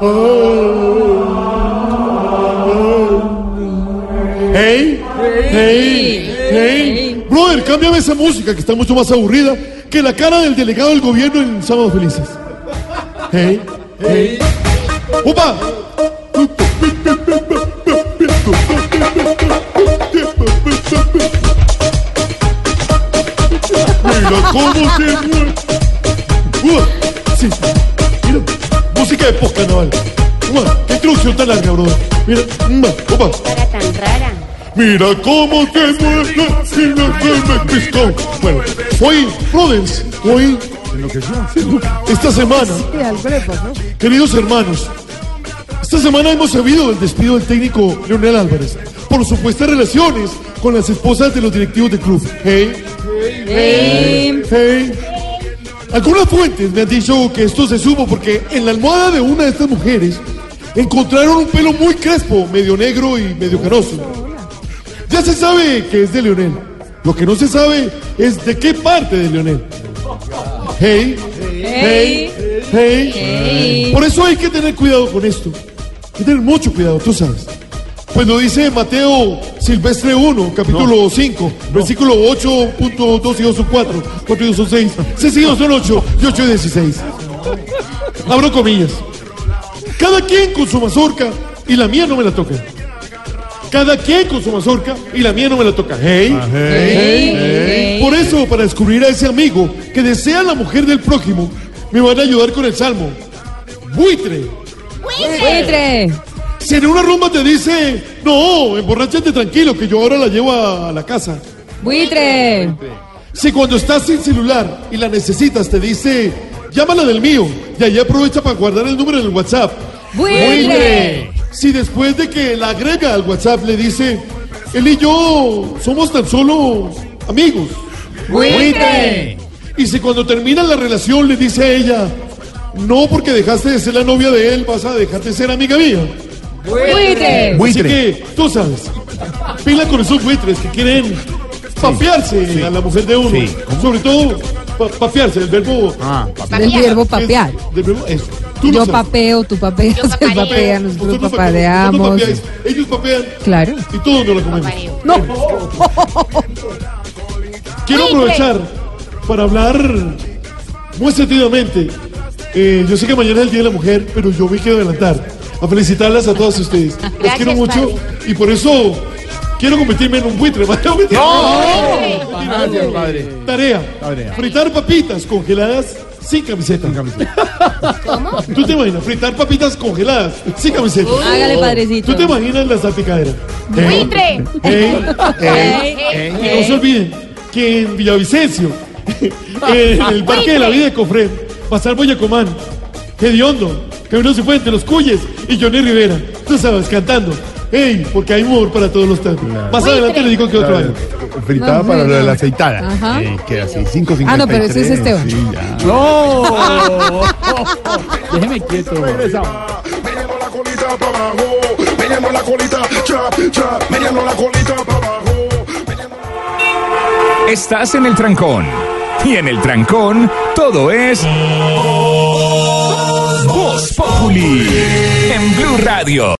Hey, hey, hey. Brother, cámbiame esa música que está mucho más aburrida que la cara del delegado del gobierno en Sábados Felices. Hey, hey. ¡Opa! Mira cómo se música de post-carnaval. Qué introducción tan larga, brother. Mira, opa. Tan rara. Mira cómo se mueve, mira cómo pescó. Bueno, hoy, brothers, hoy, esta semana, queridos hermanos, esta semana hemos sabido del despido del técnico Leonel Álvarez por supuestas relaciones con las esposas de los directivos del club. Hey, Hey. hey. Algunas fuentes me han dicho que esto se supo porque en la almohada de una de estas mujeres encontraron un pelo muy crespo, medio negro y medio canoso. Ya se sabe que es de Leonel. Lo que no se sabe es de qué parte de Leonel. Hey, hey, hey. Por eso hay que tener cuidado con esto. Hay que tener mucho cuidado, tú sabes. Pues lo dice Mateo Silvestre 1, capítulo 5, versículo 8.2 y 2 son 4, 4 y 2 son 6, 6 y 2 son 8 y 8 y 16. Abro comillas. Cada quien con su mazorca y la mía no me la toca. Cada quien con su mazorca y la mía no me la toca. Hey, hey, hey. Por eso, para descubrir a ese amigo que desea la mujer del prójimo, me van a ayudar con el salmo. Buitre. Buitre. Si en una rumba te dice, no, emborráchate tranquilo, que yo ahora la llevo a la casa. Buitre. Si cuando estás sin celular y la necesitas te dice, llámala del mío, y ahí aprovecha para guardar el número en el WhatsApp. Buitre. Si después de que la agrega al WhatsApp le dice, él y yo somos tan solo amigos. Buitre. Y si cuando termina la relación le dice a ella, no porque dejaste de ser la novia de él, vas a dejar de ser amiga mía. Buitre. Así que, tú sabes, pila con esos buitres que quieren papearse a la mujer de uno. Sí. Sobre todo, pa- papearse, el verbo. Ah, papi. Del verbo es- papear. del verbo eso. Tú lo Yo papeo, tú papeas, él papea, Nosotros no papeamos, papadeamos. papeáis, Ellos papean Claro. y todos nos la comemos. No. Quiero aprovechar para hablar muy sentidamente. Eh, yo sé que mañana es el Día de la Mujer, pero yo me quiero adelantar a felicitarlas a todas ustedes. Las Gracias, quiero mucho padre. y por eso quiero convertirme en un buitre. Gracias, padre. Tarea. Tarea. Fritar papitas congeladas sin camiseta. ¿Cómo? ¿Tú te imaginas? Fritar papitas congeladas sin camiseta. Hágale, padrecito. ¿Tú te imaginas la salpicadera? Buitre. Ey, ey, Hey. Y no se olviden que en Villavicencio, en el Parque de la Vida de Cofré, Pasar Boyacomán, Hediondo, Camilo Cifuente, Los Cuyes y Johnny Rivera. Tú sabes, cantando. ¡Ey! Porque hay humor para todos los tantos. Más adelante le digo que otro año. Fritada No, para lo de no. la aceitada. Ajá. Eh, queda así, 5.53. Ah, no, pero ese es Esteban. Sí, ya. Déjeme quieto. Meneando la colita para abajo, meneando la colita, chap, chap, meneando la colita para abajo. Estás en el trancón. Y en el trancón, todo es. Voz Populi. En Blue Radio.